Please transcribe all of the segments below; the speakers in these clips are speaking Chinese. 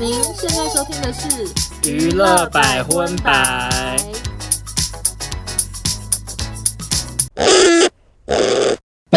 您现在收听的是娱乐百分百。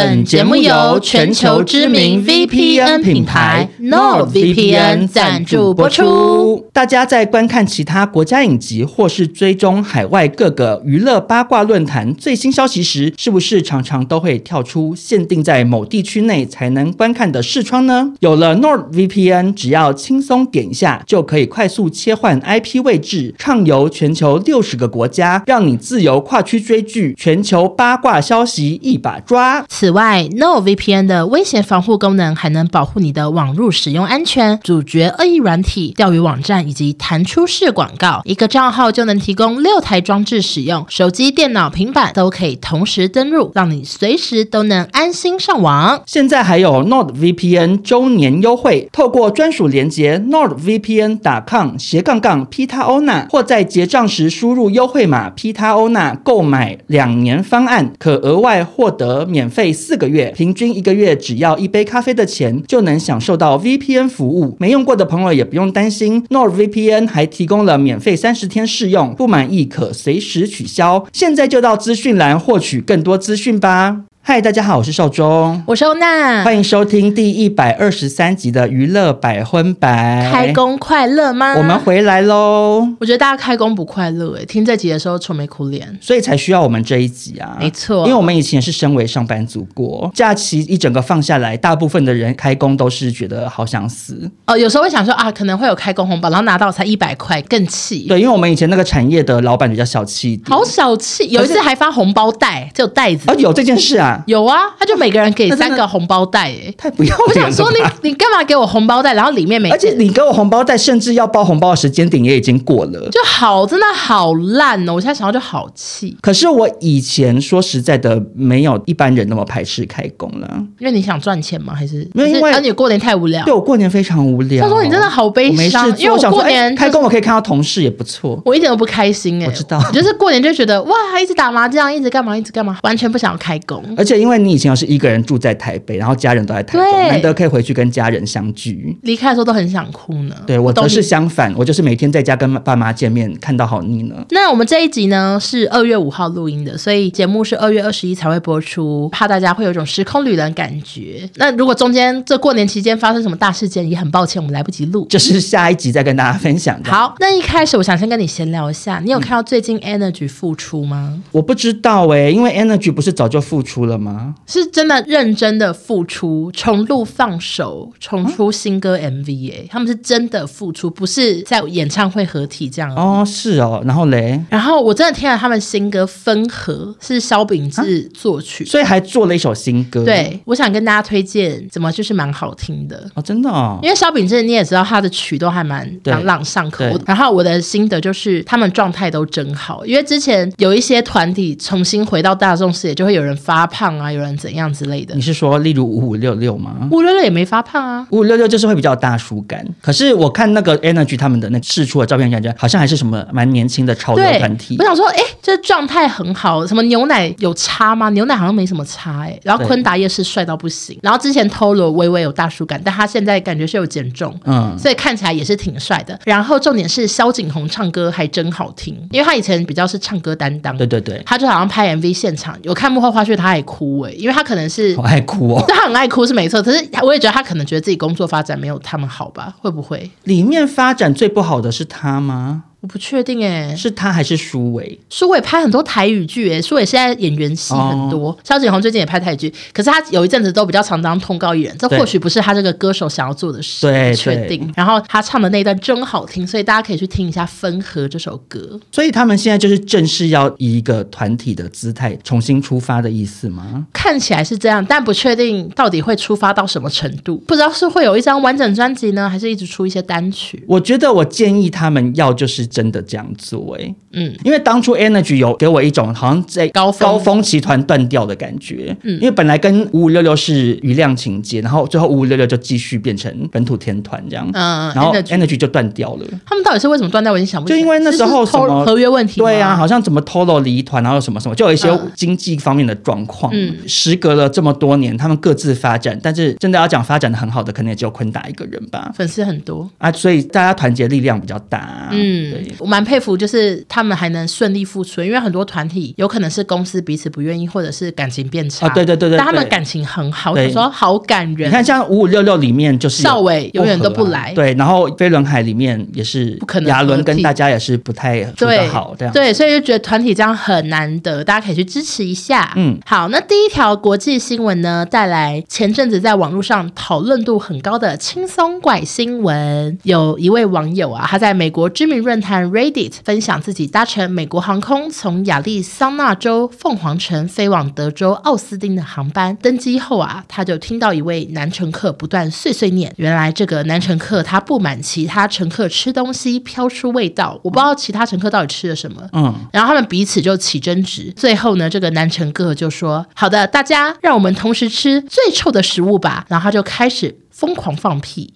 本节目由全球知名 VPN 品牌 NordVPN 赞助播出。大家在观看其他国家影集或是追踪海外各个娱乐八卦论坛最新消息时，是不是常常都会跳出限定在某地区内才能观看的视窗呢？有了 NordVPN，只要轻松点一下，就可以快速切换 IP 位置，畅游全球六十个国家，让你自由跨区追剧，全球八卦消息一把抓。此外，No VPN 的威胁防护功能还能保护你的网络使用安全，阻绝恶意软体、钓鱼网站以及弹出式广告。一个账号就能提供六台装置使用，手机、电脑、平板都可以同时登录，让你随时都能安心上网。现在还有 nodvpn 周年优惠，透过专属连接 NordVPN.com 斜杠杠 Pitaona，或在结账时输入优惠码 Pitaona 购买两年方案，可额外获得免费。四个月，平均一个月只要一杯咖啡的钱，就能享受到 VPN 服务。没用过的朋友也不用担心，NorVPN 还提供了免费三十天试用，不满意可随时取消。现在就到资讯栏获取更多资讯吧。嗨，大家好，我是少中，我是欧娜，欢迎收听第一百二十三集的娱乐百分百。开工快乐吗？我们回来喽。我觉得大家开工不快乐诶，听这集的时候愁眉苦脸，所以才需要我们这一集啊。没错，因为我们以前是身为上班族过，假期一整个放下来，大部分的人开工都是觉得好想死。哦，有时候会想说啊，可能会有开工红包，然后拿到才一百块，更气。对，因为我们以前那个产业的老板比较小气好小气。有一次还发红包袋，就袋子。哦，有这件事啊。有啊，他就每个人给三个红包袋，哎，太不要脸了。我想说你，你干嘛给我红包袋？然后里面没，而且你给我红包袋，甚至要包红包的时间点也已经过了，就好，真的好烂哦！我现在想到就好气。可是我以前说实在的，没有一般人那么排斥开工了，因为你想赚钱吗？还是没有？因为你过年太无聊。对，我过年非常无聊。他说你真的好悲伤，因为我过年开工，我可以看到同事也不错。我一点都不开心哎，我知道，就是过年就觉得哇，一直打麻将，一直干嘛，一直干嘛，完全不想要开工。而且因为你以前要是一个人住在台北，然后家人都在台中，难得可以回去跟家人相聚。离开的时候都很想哭呢。对，我则是相反，我就是每天在家跟爸妈见面，看到好腻呢。那我们这一集呢是二月五号录音的，所以节目是二月二十一才会播出，怕大家会有一种时空旅人感觉。那如果中间这过年期间发生什么大事件，也很抱歉，我们来不及录，就是下一集再跟大家分享。好，那一开始我想先跟你闲聊一下，你有看到最近 Energy 复出吗？嗯、我不知道哎、欸，因为 Energy 不是早就复出了吗？是真的认真的付出，重录放手，重出新歌 MV 哎、欸，他们是真的付出，不是在演唱会合体这样。哦，是哦，然后嘞，然后我真的听了他们新歌《分合》，是萧秉治作曲，所以还做了一首新歌。对，我想跟大家推荐，怎么就是蛮好听的。哦，真的哦，因为萧秉治你也知道，他的曲都还蛮朗朗上口。然后我的心得就是，他们状态都真好，因为之前有一些团体重新回到大众视野，就会有人发胖啊，有人怎样之类的。你是说，例如五五六六吗？五五六六也没发胖啊，五五六六就是会比较大叔感。可是我看那个 Energy 他们的那试出的照片，感觉好像还是什么蛮年轻的潮流团体。我想说，哎，这状态很好。什么牛奶有差吗？牛奶好像没什么差哎。然后坤达也是帅到不行。然后之前 Tolo 微微有大叔感，但他现在感觉是有减重，嗯，所以看起来也是挺帅的。然后重点是萧景宏唱歌还真好听，因为他以前比较是唱歌担当，对对对，他就好像拍 MV 现场有看幕后花絮，他还哭哎，因为他可能是好爱哭哦，他很爱哭是没错，可是我也觉得他可能觉得自己工作发展没有他们好吧？会不会里面发展最不好的是他吗？我不确定哎、欸，是他还是苏伟？苏伟拍很多台语剧哎、欸，书伟现在演员戏很多。萧景宏最近也拍台语剧，可是他有一阵子都比较常当通告艺人，这或许不是他这个歌手想要做的事。对，确定。然后他唱的那一段真好听，所以大家可以去听一下《分合》这首歌。所以他们现在就是正式要以一个团体的姿态重新出发的意思吗？看起来是这样，但不确定到底会出发到什么程度。不知道是会有一张完整专辑呢，还是一直出一些单曲？我觉得我建议他们要就是真的这样做哎、欸。嗯，因为当初 Energy 有给我一种好像在高峰高峰集团断掉的感觉。嗯，因为本来跟五五六六是余量情节，然后最后五五六六就继续变成本土天团这样。嗯，然后 Energy 就断掉了。他们到底是为什么断掉？我已经想不起来。就因为那时候什么合约问题？对啊，好像怎么偷了离团，然后什么什么，就有一些经济方面的状况。嗯，时隔了这么多年，他们各自发展，但是真的要讲发展的很好的，可能也只有坤达一个人吧。粉丝很多啊，所以大家团结力量比较大啊。嗯，对，我蛮佩服，就是他们还能顺利复出，因为很多团体有可能是公司彼此不愿意，或者是感情变差。啊，对对对对，但他们感情很好，有时候好感人。你看，像五五六六里面就是少伟永远都不来，对，然后飞轮海里面也是不可能，亚伦跟大家也是不太处得好，这样对，所以就觉得团体这样很难得，大家可以去支持一下。嗯，好，那第一条国际新闻呢，带来前阵子在网络上讨论度很高的轻松怪新闻。有一位网友啊，他在美国知名论坛 Reddit 分享自己搭乘美国航空从亚利桑那州凤凰城飞往德州奥斯汀的航班，登机后啊，他就听到一位男乘客不断碎碎念。原来这个男乘客他不满其他乘客吃东西飘出味道，我不知道其他乘客到底吃了什么。嗯，然后他们彼此就起争执，最后呢，这个男乘客就说：“好的，大家让我们同时吃最臭的食物吧。”然后他就开始疯狂放屁。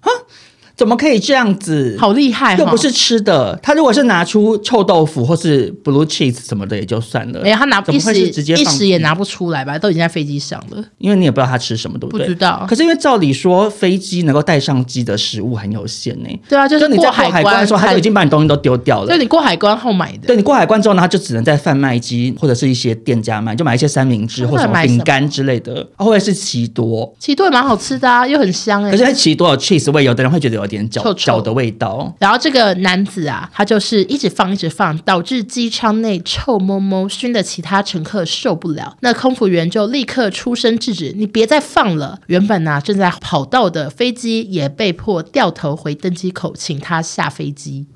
哈怎么可以这样子？好厉害，又不是吃的。他如果是拿出臭豆腐或是 blue cheese 什么的也就算了。没有，他拿一时一时也拿不出来吧？都已经在飞机上了。因为你也不知道他吃什么，对不对？不知道。可是因为照理说，飞机能够带上机的食物很有限呢。对啊，就是你在过海关的时候，他就已经把你东西都丢掉了。就你过海关后买的。对，你过海关之后呢，他就只能在贩卖机或者是一些店家买，就买一些三明治或什么饼干之类的，或者是奇多。奇多也蛮好吃的啊，又很香哎。可是奇多有 cheese 味，有的人会觉得有点脚脚。的味道。然后这个男子啊，他就是一直放，一直放，导致机舱内臭摸摸，熏得其他乘客受不了。那空服员就立刻出声制止：“你别再放了！”原本呢、啊、正在跑道的飞机也被迫掉头回登机口，请他下飞机。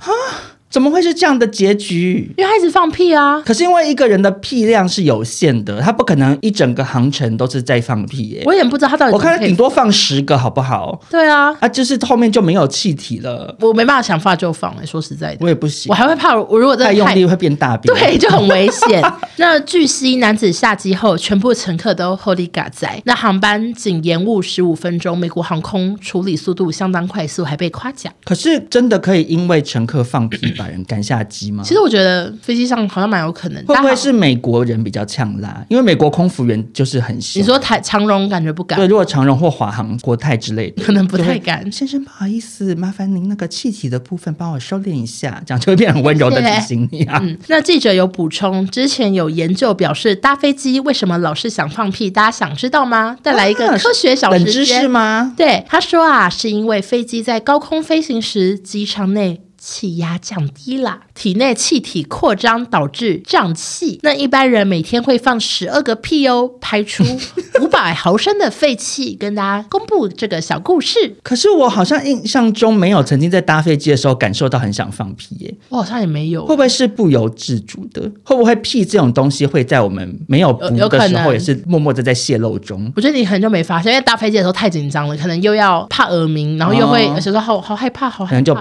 怎么会是这样的结局？因为他一直放屁啊！可是因为一个人的屁量是有限的，他不可能一整个航程都是在放屁耶。我也不知道他到底。我看他顶多放十个，好不好？对啊，啊，就是后面就没有气体了。我没办法想放就放，说实在的，我也不行。我还会怕，我如果再太用力会变大便，对，就很危险。那据悉，男子下机后，全部乘客都 Holy God 在。那航班仅延误十五分钟，美国航空处理速度相当快速，还被夸奖。可是真的可以因为乘客放屁把人赶下机吗？其实我觉得飞机上好像蛮有可能，会不会是美国人比较呛辣？因为美国空服员就是很凶。你说台长荣感觉不敢？对，如果长荣或华航、国泰之类的，可能不太敢。先生不好意思，麻烦您那个气体的部分帮我收敛一下，这样就会变很温柔的 提醒你啊。嗯，那记者有补充，之前有研究表示，搭飞机为什么老是想放屁？大家想知道吗？再来一个科学小知识吗？对，他说啊，是因为飞机在高空飞行时，机舱内气压降低啦。体内气体扩张导致胀气，那一般人每天会放十二个屁哦，排出 五百毫升的废气。跟大家公布这个小故事。可是我好像印象中没有曾经在搭飞机的时候感受到很想放屁耶，我好像也没有。会不会是不由自主的？会不会屁这种东西会在我们没有补的时候也是默默的在泄露中？我觉得你很久没发现，因为搭飞机的时候太紧张了，可能又要怕耳鸣，然后又会有时候好好害怕，好害怕，可能就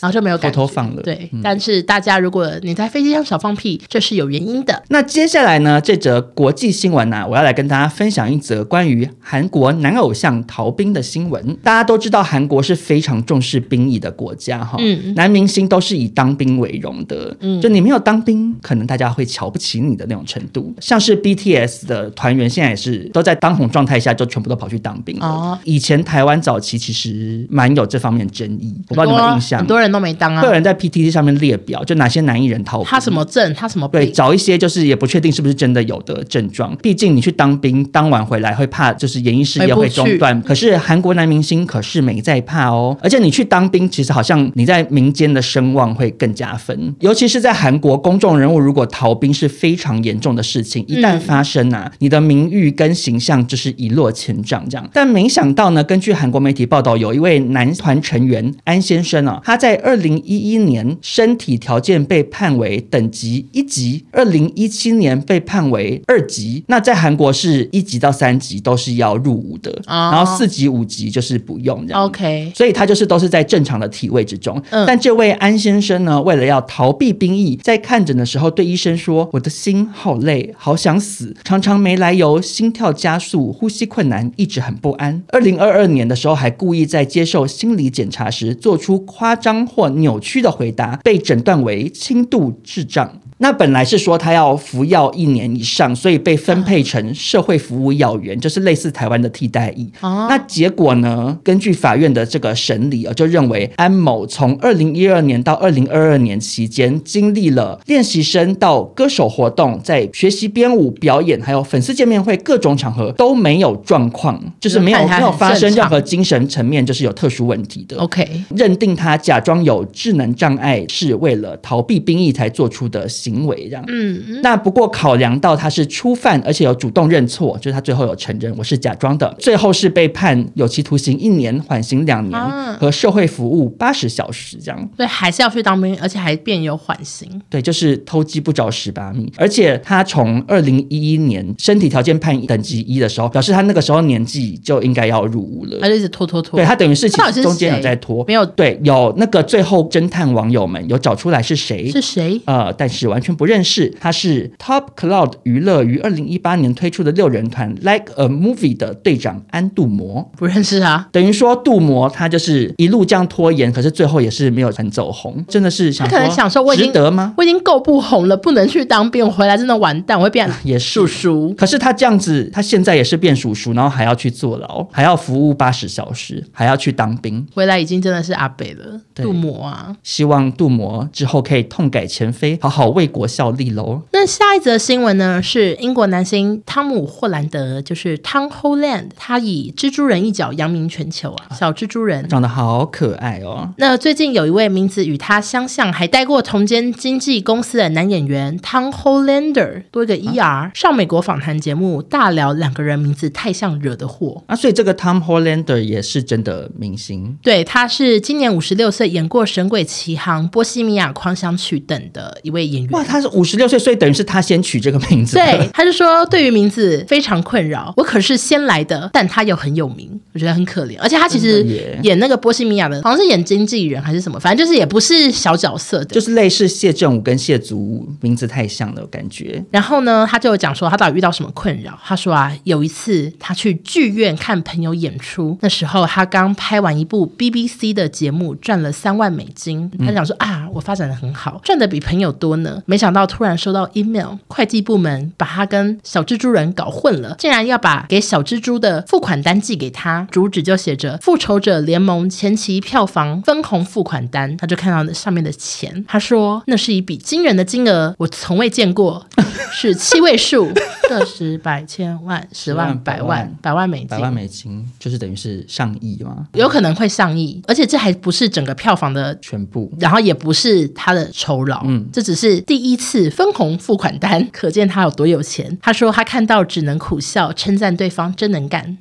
然后就没有感觉偷偷放了。对，嗯、但是大家。如果你在飞机上少放屁，这是有原因的。那接下来呢？这则国际新闻呢、啊，我要来跟大家分享一则关于韩国男偶像逃兵的新闻。大家都知道，韩国是非常重视兵役的国家，哈，嗯，男明星都是以当兵为荣的，嗯，就你没有当兵，可能大家会瞧不起你的那种程度。像是 BTS 的团员，现在也是都在当红状态下，就全部都跑去当兵了。哦，以前台湾早期其实蛮有这方面争议，我不知道你们印象，很多人都没当啊，会有人在 PTT 上面列表就。哪些男艺人逃兵？他什么症？他什么病？对，找一些就是也不确定是不是真的有的症状。毕竟你去当兵，当完回来会怕，就是演艺事业会中断。可是韩国男明星可是没在怕哦。而且你去当兵，其实好像你在民间的声望会更加分。尤其是在韩国，公众人物如果逃兵是非常严重的事情。一旦发生啊，嗯、你的名誉跟形象就是一落千丈这样。但没想到呢，根据韩国媒体报道，有一位男团成员安先生啊，他在二零一一年身体条件被判为等级一级，二零一七年被判为二级。那在韩国是一级到三级都是要入伍的，哦、然后四级五级就是不用这样。OK，所以他就是都是在正常的体位之中。嗯、但这位安先生呢，为了要逃避兵役，在看诊的时候对医生说：“我的心好累，好想死，常常没来由，心跳加速，呼吸困难，一直很不安。”二零二二年的时候，还故意在接受心理检查时做出夸张或扭扭曲的回答，被诊断为轻度智障。那本来是说他要服药一年以上，所以被分配成社会服务要员，就是类似台湾的替代役。哦、那结果呢？根据法院的这个审理啊，就认为安某从二零一二年到二零二二年期间，经历了练习生到歌手活动，在学习编舞、表演，还有粉丝见面会各种场合都没有状况，就是没有没有发生任何精神层面就是有特殊问题的。OK，认定他假装有智能障碍是为了逃避兵役才做出的。行为这样，嗯，那不过考量到他是初犯，而且有主动认错，就是他最后有承认我是假装的，最后是被判有期徒刑一年，缓刑两年和社会服务八十小时这样。对，还是要去当兵，而且还变有缓刑。对，就是偷鸡不着蚀把米。而且他从二零一一年身体条件判等级一的时候，表示他那个时候年纪就应该要入伍了，他就一直拖拖拖。对，他等于是其实中间有在拖，没有对，有那个最后侦探网友们有找出来是谁？是谁？呃，但是完全不认识，他是 Top Cloud 娱乐于二零一八年推出的六人团 Like a Movie 的队长安杜摩，不认识啊。等于说杜摩他就是一路这样拖延，可是最后也是没有很走红，真的是想他可能想说我已经值得吗？我已经够不红了，不能去当兵，我回来真的完蛋，我会变 也叔叔。可是他这样子，他现在也是变叔叔，然后还要去坐牢，还要服务八十小时，还要去当兵，回来已经真的是阿北了。杜摩啊，希望杜摩之后可以痛改前非，好好为国效力喽。那下一则新闻呢？是英国男星汤姆·霍兰德，就是 Tom Holland，他以蜘蛛人一角扬名全球啊！小蜘蛛人长得好可爱哦。那最近有一位名字与他相像，还待过同间经纪公司的男演员 Tom Hollander，多一个 ER，、啊、上美国访谈节目大聊两个人名字太像惹的祸啊！所以这个 Tom Hollander 也是真的明星，对，他是今年五十六岁，演过《神鬼奇航》《波西米亚狂想曲》等的一位演员。哇，他是五十六岁。所以等于是他先取这个名字。对，他就说对于名字非常困扰。我可是先来的，但他又很有名，我觉得很可怜。而且他其实演那个波西米亚的，好像是演经纪人还是什么，反正就是也不是小角色的，就是类似谢振武跟谢祖武名字太像了感觉。然后呢，他就讲说他到底遇到什么困扰。他说啊，有一次他去剧院看朋友演出，那时候他刚拍完一部 BBC 的节目，赚了三万美金。他想说啊，我发展的很好，赚的比朋友多呢。没想到突然收到 email，会计部门把他跟小蜘蛛人搞混了，竟然要把给小蜘蛛的付款单寄给他，主旨就写着《复仇者联盟》前期票房分红付款单，他就看到那上面的钱，他说那是一笔惊人的金额，我从未见过，是 七位数，个十百千万十万百万。百万美金，百万美金就是等于是上亿吗？有可能会上亿，而且这还不是整个票房的全部，然后也不是他的酬劳，嗯，这只是第第一次。分红付款单，可见他有多有钱。他说他看到只能苦笑，称赞对方真能干。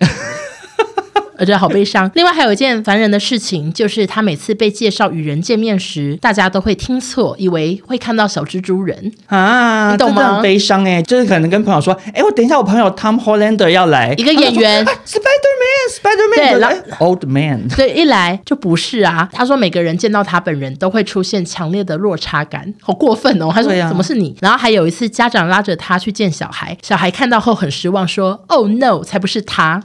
我觉得好悲伤。另外还有一件烦人的事情，就是他每次被介绍与人见面时，大家都会听错，以为会看到小蜘蛛人啊，你懂吗？悲伤哎，就是可能跟朋友说，哎，我等一下我朋友 Tom Hollander 要来，一个演员 Spider Man，Spider Man，对，Old Man，对，一来就不是啊。他说每个人见到他本人都会出现强烈的落差感，好过分哦。他说怎么是你？然后还有一次家长拉着他去见小孩，小孩看到后很失望，说：“Oh no，才不是他。”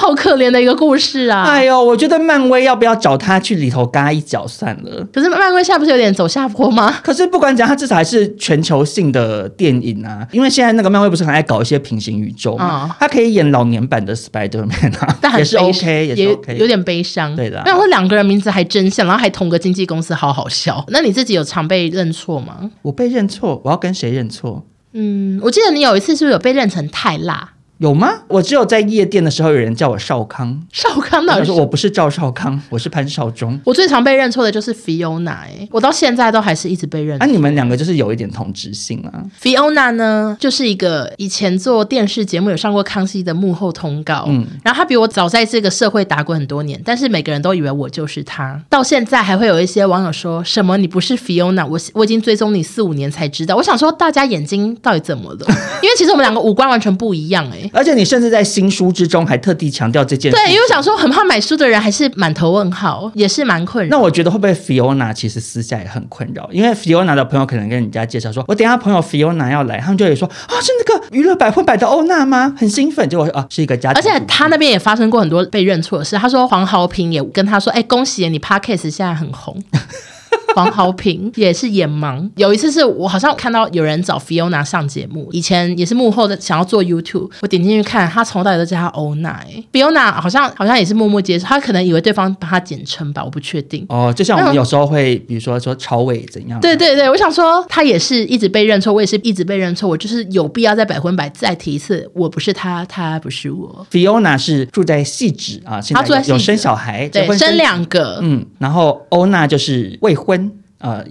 好可怜的一个故事啊！哎呦，我觉得漫威要不要找他去里头嘎一脚算了？可是漫威现在不是有点走下坡吗？可是不管怎样，他至少还是全球性的电影啊。因为现在那个漫威不是很爱搞一些平行宇宙嘛，嗯、他可以演老年版的 Spider Man 啊，但也是 OK，也是 OK，有点悲伤。对的，那我两个人名字还真像，然后还同个经纪公司，好好笑。那你自己有常被认错吗？我被认错，我要跟谁认错？嗯，我记得你有一次是不是有被认成泰辣？有吗？我只有在夜店的时候有人叫我少康。少康到底是？我说我不是赵少康，我是潘少忠。我最常被认错的就是 Fiona，哎，我到现在都还是一直被认错。啊，你们两个就是有一点同质性啊。Fiona 呢，就是一个以前做电视节目有上过康熙的幕后通告，嗯，然后他比我早在这个社会打滚很多年，但是每个人都以为我就是他。到现在还会有一些网友说什么你不是 Fiona，我我已经追踪你四五年才知道。我想说大家眼睛到底怎么了？因为其实我们两个五官完全不一样，哎，而且你甚至在新书之中还特地强调这件事。对，因为我想说很怕买书的人还是满头问号，也是蛮困扰。那我觉得会不会 Fiona 其实私下也很困扰？因为 Fiona 的朋友可能跟人家介绍说，我等下朋友 Fiona 要来，他们就会说啊，是那个娱乐百分百的欧娜吗？很兴奋，结果啊是一个家庭。而且他那边也发生过很多被认错的事。他说黄豪平也跟他说，哎，恭喜你 Podcast 现在很红。黄豪平也是眼盲。有一次是我好像看到有人找 Fiona 上节目，以前也是幕后的，想要做 YouTube。我点进去看，他从头到尾都叫他欧娜。Fiona 好像好像也是默默接受，他可能以为对方帮他简称吧，我不确定。哦，就像我们有时候会，比如说说朝伟怎样。对对对，我想说他也是一直被认错，我也是一直被认错。我就是有必要在百分百再提一次，我不是他，他不是我。Fiona 是住在汐止啊，现在有生小孩，对，生两个。嗯，然后欧娜就是未婚。呃，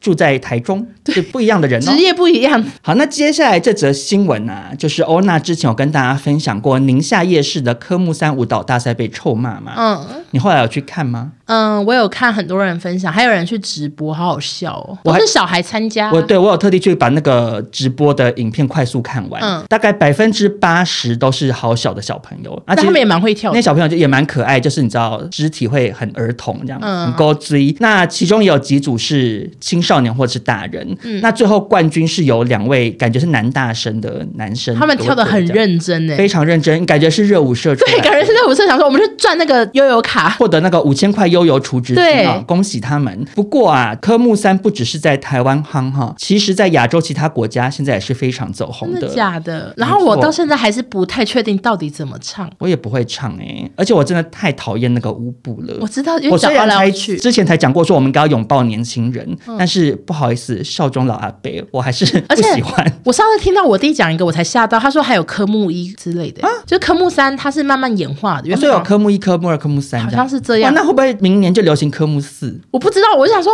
住在台中，是不一样的人哦，职业不一样。好，那接下来这则新闻啊，就是欧娜之前有跟大家分享过宁夏夜市的科目三舞蹈大赛被臭骂嘛？嗯，你后来有去看吗？嗯，我有看很多人分享，还有人去直播，好好笑哦。我是小孩参加，我对我有特地去把那个直播的影片快速看完。嗯，大概百分之八十都是好小的小朋友，而且他们也蛮会跳的。那小朋友就也蛮可爱，就是你知道肢体会很儿童这样，嗯、很高追。那其中也有几组是青少年或者是大人。嗯，那最后冠军是有两位感觉是男大生的男生，他们跳的很认真诶，非常认真，感觉是热舞社出。对，感觉是热舞社想说我们去赚那个悠游卡，获得那个五千块。悠游储值金啊！恭喜他们。不过啊，科目三不只是在台湾夯哈，其实在亚洲其他国家现在也是非常走红的。真的假的？然后我到现在还是不太确定到底怎么唱。我也不会唱哎、欸，而且我真的太讨厌那个舞步了。我知道，我虽然才之前才讲过说我们应该要拥抱年轻人，嗯、但是不好意思，少中老阿伯，我还是不喜欢。我上次听到我弟讲一个，我才吓到。他说还有科目一之类的，啊、就科目三它是慢慢演化的。所以有科目一、科目二、科目三，好像是这样。那会不会明年就流行科？目四，我不知道，我就想说，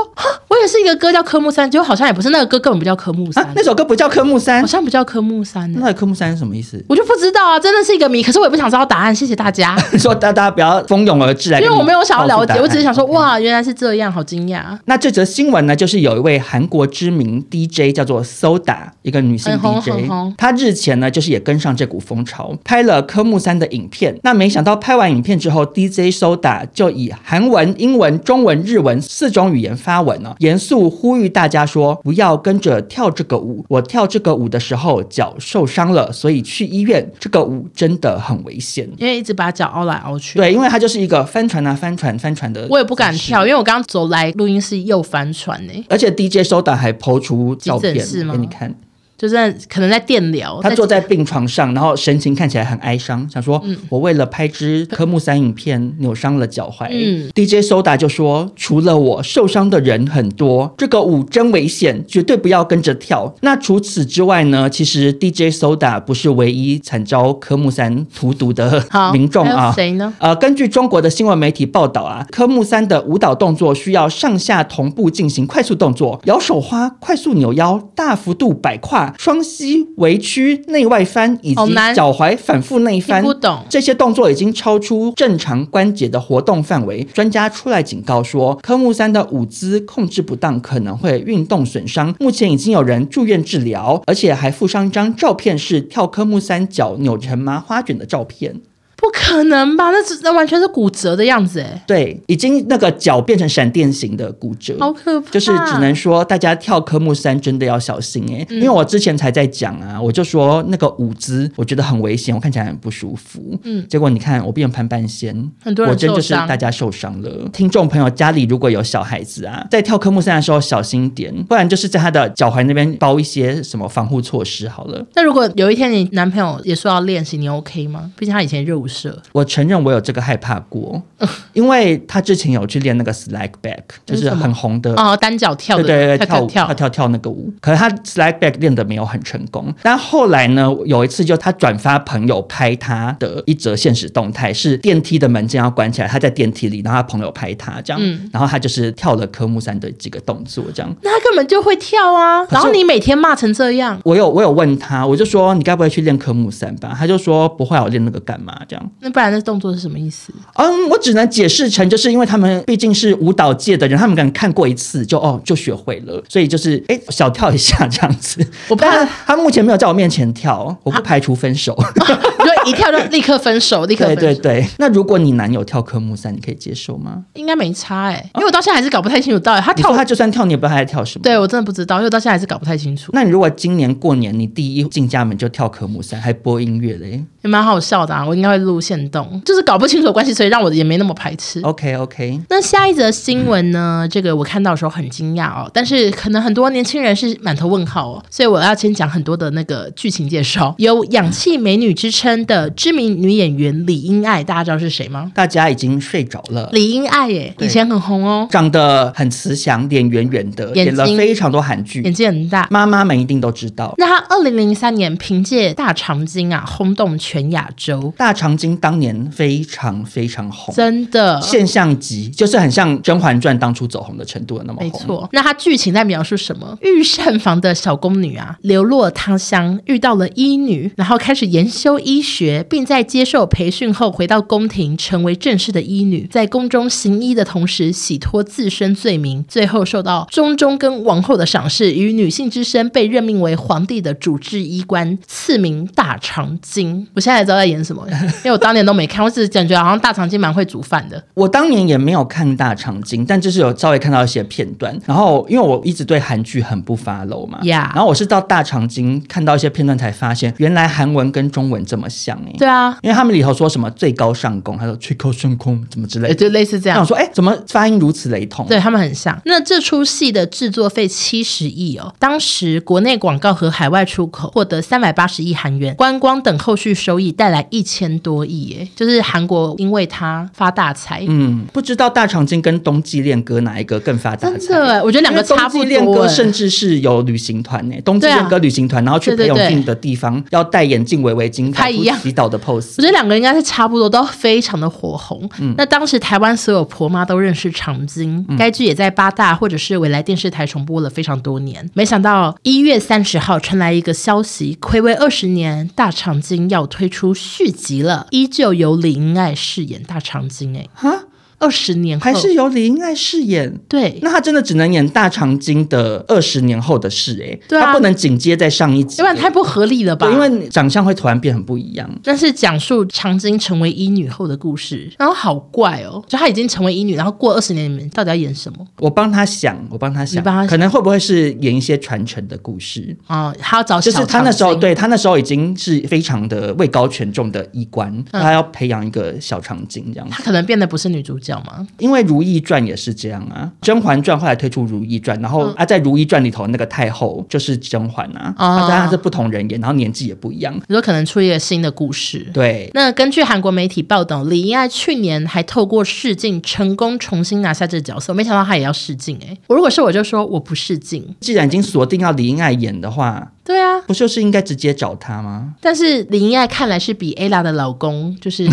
我也是一个歌叫科目三，结果好像也不是，那个歌根本不叫科目三，啊，那首歌不叫科目三，好像不叫科目三，那科目三是什么意思？我就不知道啊，真的是一个谜，可是我也不想知道答案，谢谢大家。说大家不要蜂拥而至来，因为我没有想要了解，我只是想说，哇，原来是这样，好惊讶。那这则新闻呢，就是有一位韩国知名 DJ 叫做 Soda，一个女性 DJ，她日前呢就是也跟上这股风潮，拍了科目三的影片。那没想到拍完影片之后，DJ Soda 就以韩文、英文、中文、日文。四种语言发文呢，严肃呼吁大家说不要跟着跳这个舞。我跳这个舞的时候脚受伤了，所以去医院。这个舞真的很危险，因为一直把脚凹来凹去。对，因为它就是一个翻船啊，翻船翻船的。我也不敢跳，因为我刚刚走来录音室又翻船呢。而且 DJ Soda 还 po 出照片给你看。就是在可能在电疗，他坐在病床上，然后神情看起来很哀伤，想说：“嗯、我为了拍支科目三影片扭伤了脚踝。嗯” DJ Soda 就说：“除了我，受伤的人很多，这个舞真危险，绝对不要跟着跳。”那除此之外呢？其实 DJ Soda 不是唯一惨遭科目三荼毒的民众啊。谁呢？呃，根据中国的新闻媒体报道啊，科目三的舞蹈动作需要上下同步进行快速动作，摇手花、快速扭腰、大幅度摆胯。双膝微屈、内外翻以及脚踝反复内翻，不懂这些动作已经超出正常关节的活动范围。专家出来警告说，科目三的舞姿控制不当，可能会运动损伤。目前已经有人住院治疗，而且还附上一张照片，是跳科目三脚扭成麻花卷的照片。不可能吧？那那完全是骨折的样子哎。对，已经那个脚变成闪电型的骨折，好可怕。就是只能说大家跳科目三真的要小心哎，嗯、因为我之前才在讲啊，我就说那个舞姿我觉得很危险，我看起来很不舒服。嗯，结果你看我变成潘半仙，很多人我真就是大家受伤了。听众朋友家里如果有小孩子啊，在跳科目三的时候小心点，不然就是在他的脚踝那边包一些什么防护措施好了。那如果有一天你男朋友也说要练习，你 OK 吗？毕竟他以前热舞社射？我承认我有这个害怕过，因为他之前有去练那个 slack back，就是很红的哦，单脚跳的，对对对，跳跳跳跳跳那个舞。可是他 slack back 练的没有很成功。但后来呢，有一次就他转发朋友拍他的一则现实动态，是电梯的门键要关起来，他在电梯里，然后他朋友拍他这样，嗯、然后他就是跳了科目三的几个动作这样。那他根本就会跳啊！然后你每天骂成这样，我有我有问他，我就说你该不会去练科目三吧？他就说不会，我练那个干嘛这样？那不然那动作是什么意思？嗯，我只能解释成就是因为他们毕竟是舞蹈界的人，他们可能看过一次就哦就学会了，所以就是哎小跳一下这样子。我不他他目前没有在我面前跳，我不排除分手。对，一跳就立刻分手，立刻分手。对对对。那如果你男友跳科目三，你可以接受吗？应该没差哎、欸，因为我到现在还是搞不太清楚到底他跳他就算跳，你也不知道他在跳什么。对我真的不知道，因为我到现在还是搞不太清楚。那你如果今年过年你第一进家门就跳科目三，还播音乐嘞？也蛮好笑的啊！我应该会录现动，就是搞不清楚的关系，所以让我也没那么排斥。OK OK。那下一则新闻呢？嗯、这个我看到的时候很惊讶哦，但是可能很多年轻人是满头问号哦，所以我要先讲很多的那个剧情介绍。有氧气美女之称的知名女演员李英爱，大家知道是谁吗？大家已经睡着了。李英爱耶，以前很红哦，长得很慈祥，脸圆圆的，演了非常多韩剧，眼睛很大，妈妈们一定都知道。那她二零零三年凭借《大长今》啊，轰动全亚洲。大长今当年非常非常红，真的现象级，就是很像《甄嬛传》当初走红的程度的那么红。没错，那它剧情在描述什么？御膳房的小宫女啊，流落他乡，遇到了医女，然后开始研修医学，并在接受培训后回到宫廷，成为正式的医女，在宫中行医的同时，洗脱自身罪名，最后受到中宗跟王后的赏识，与女性之身被任命为皇帝的主治医官，赐名大长今。我现在知道在演什么。因为我当年都没看，我只是感觉好像大长今蛮会煮饭的。我当年也没有看大长今，但就是有稍微看到一些片段。然后因为我一直对韩剧很不 follow 嘛，Yeah. 然后我是到大长今看到一些片段才发现，原来韩文跟中文这么像哎。对啊，因为他们里头说什么最高上宫，他说最高顺空，怎么之类的，就类似这样。我说哎，怎么发音如此雷同？对他们很像。那这出戏的制作费七十亿哦，当时国内广告和海外出口获得三百八十亿韩元，观光等后续收益带来一千多亿。就是韩国因为他发大财，嗯，不知道大长今跟冬季恋歌哪一个更发大财？真的，我觉得两个差不多。冬季恋歌甚至是有旅行团呢，冬季恋歌旅行团，然后去裴勇俊的地方要戴眼镜围围巾，拍一样洗澡的 pose。我觉得两个应该是差不多，都非常的火红。嗯，那当时台湾所有婆妈都认识长今，该剧也在八大或者是未来电视台重播了非常多年。没想到一月三十号传来一个消息，暌违二十年，大长今要推出续集了。依旧由李英爱饰演大长今，哎，哈。二十年后。还是由李英爱饰演，对，那他真的只能演大长今的二十年后的事哎，对啊，他不能紧接在上一集，要不然太不合理了吧？因为长相会突然变很不一样。但是讲述长今成为医女后的故事，然后好怪哦，就她已经成为医女，然后过二十年，你们到底要演什么？我帮他想，我帮他想，可能会不会是演一些传承的故事。哦，他要找就是他那时候，对他那时候已经是非常的位高权重的医官，嗯、他要培养一个小长今这样子，他可能变得不是女主角吗？因为。《如懿传》也是这样啊，《甄嬛传》后来推出《如懿传》，然后啊，在《如懿传》里头那个太后就是甄嬛啊，当然、她、是不同人演，然后年纪也不一样。你说可能出一个新的故事？对。那根据韩国媒体报道，李英爱去年还透过试镜成功重新拿下这个角色，没想到她也要试镜哎！我如果是我就说我不试镜。既然已经锁定要李英爱演的话，对啊，不就是应该直接找她吗？但是李英爱看来是比 Ella 的老公就是。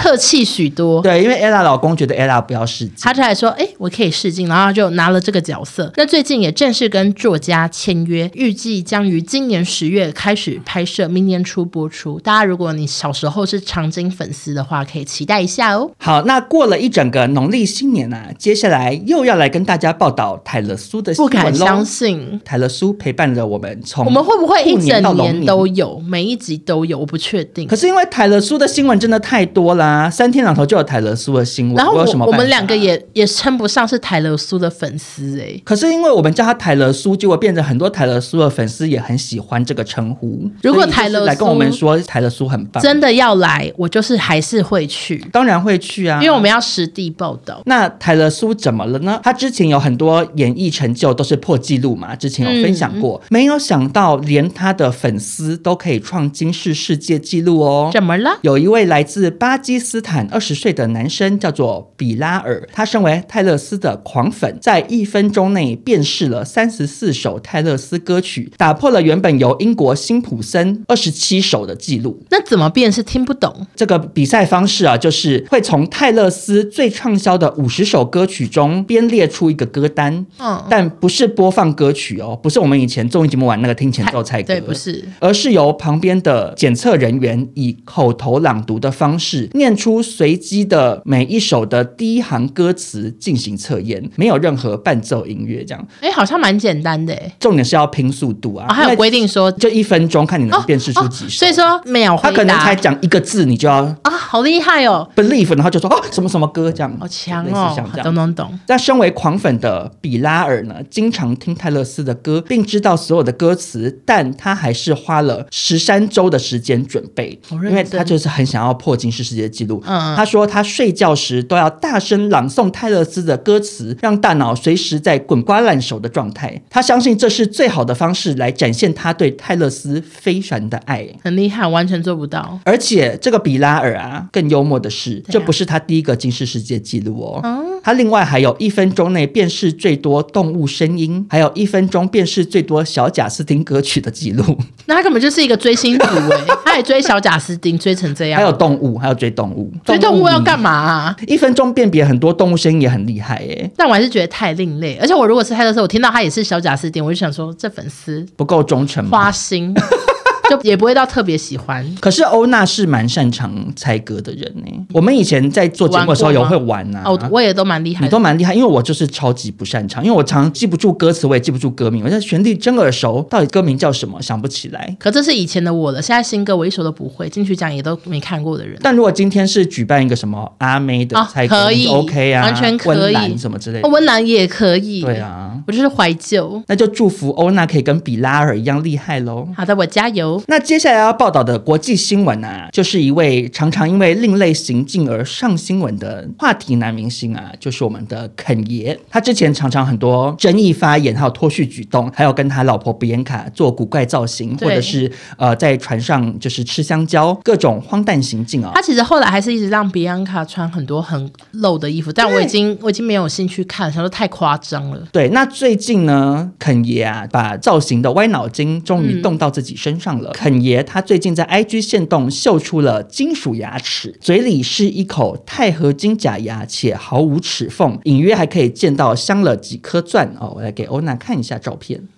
客气许多，对，因为 Ella 老公觉得 Ella 不要试镜，他就来说，哎，我可以试镜，然后就拿了这个角色。那最近也正式跟作家签约，预计将于今年十月开始拍摄，明年初播出。大家如果你小时候是长津粉丝的话，可以期待一下哦。好，那过了一整个农历新年啊，接下来又要来跟大家报道泰勒苏的新闻。不敢相信，泰勒苏陪伴着我们从我们会不会一整年都有，每一集都有？我不确定。可是因为泰勒苏的新闻真的太多了。啊，三天两头就有泰勒苏的新闻。然后我我有什么？我们两个也也称不上是泰勒苏的粉丝哎。可是因为我们叫他泰勒苏，结果变成很多泰勒苏的粉丝也很喜欢这个称呼。如果泰勒苏来跟我们说泰勒苏很棒，真的要来，我就是还是会去，当然会去啊，因为我们要实地报道。那泰勒苏怎么了呢？他之前有很多演艺成就都是破纪录嘛，之前有分享过，嗯、没有想到连他的粉丝都可以创金世世界纪录哦。怎么了？有一位来自巴基斯坦二十岁的男生叫做比拉尔，他身为泰勒斯的狂粉，在一分钟内辨识了三十四首泰勒斯歌曲，打破了原本由英国辛普森二十七首的记录。那怎么辨是？听不懂这个比赛方式啊，就是会从泰勒斯最畅销的五十首歌曲中编列出一个歌单，嗯，但不是播放歌曲哦，不是我们以前综艺节目玩那个听前奏猜歌，对，不是，而是由旁边的检测人员以口头朗读的方式念出随机的每一首的第一行歌词进行测验，没有任何伴奏音乐，这样，哎，好像蛮简单的，重点是要拼速度啊，哦、还有规定说就一分钟看你能辨识出几首，哦哦、所以说秒回答，他可能才讲一个字，你就要啊，好厉害哦，believe，然后就说啊什么什么歌这样，好强哦，懂懂懂。那身为狂粉的比拉尔呢，经常听泰勒斯的歌，并知道所有的歌词，但他还是花了十三周的时间准备，因为他就是很想要破金氏世界纪录。嗯，他说他睡觉时都要大声朗诵泰勒斯的歌词，让大脑随时在滚瓜烂熟的状态。他相信这是最好的方式来展现他对泰勒斯非凡的爱。很厉害，完全做不到。而且这个比拉尔啊，更幽默的是，这不是他第一个金氏世界纪录哦。嗯，他另外还有一分钟内辨识最多动物声音，还有一分钟辨识最多小贾斯汀歌曲的记录。那他根本就是一个追星族哎，他也追小贾斯汀，追成这样。还有动物，还有追动物，追动物要干嘛啊？一分钟辨别很多动物声音也很厉害哎。但我还是觉得太另类，而且我如果是他的时候，我听到他也是小贾斯汀，我就想说这粉丝不够忠诚，花心。就也不会到特别喜欢，可是欧娜是蛮擅长猜歌的人呢。我们以前在做节目的时候有会玩呐、啊，哦，我也都蛮厉害，你都蛮厉害，因为我就是超级不擅长，因为我常记不住歌词，我也记不住歌名，我在旋律真耳熟，到底歌名叫什么想不起来。可这是以前的我了，现在新歌我一首都不会，进去讲也都没看过的人。但如果今天是举办一个什么阿妹的猜歌，哦、可以 OK 啊，完全可以，什么之类的，温岚也可以，对啊，我就是怀旧，那就祝福欧娜可以跟比拉尔一样厉害喽。好的，我加油。那接下来要。报道的国际新闻啊，就是一位常常因为另类行径而上新闻的话题男明星啊，就是我们的肯爷。他之前常常很多争议发言，还有脱序举动，还有跟他老婆比安卡做古怪造型，或者是呃在船上就是吃香蕉，各种荒诞行径啊。他其实后来还是一直让比安卡穿很多很露的衣服，但我已经我已经没有兴趣看，想说太夸张了。对，那最近呢，肯爷啊把造型的歪脑筋终于动到自己身上了。嗯、肯爷他。最近在 IG 线动秀出了金属牙齿，嘴里是一口钛合金假牙，且毫无齿缝，隐约还可以见到镶了几颗钻哦。我来给欧娜看一下照片，